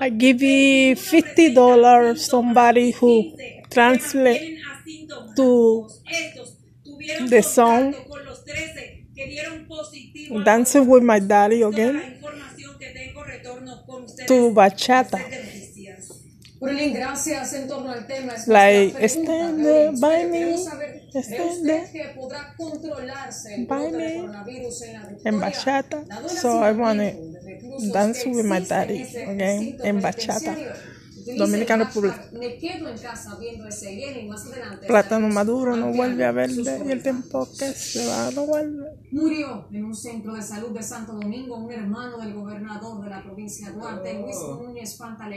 I give you fifty dollars somebody who translate to the song Dancing with my daddy again to bachata. Purlín, gracias en torno al tema. Es Like, stand there by me, stand there que podrá controlarse el by me coronavirus en la en Victoria? bachata. So I wanna hacinamiento existe en daddy ese recinto en bachata. Public. Me quedo en casa viendo SIN y más adelante Plátano maduro no vuelve a verde y el tiempo que se va no vuelve. Murió en un centro de salud de Santo Domingo un hermano del gobernador de la provincia de Duarte, Luis Núñez Pantaleón.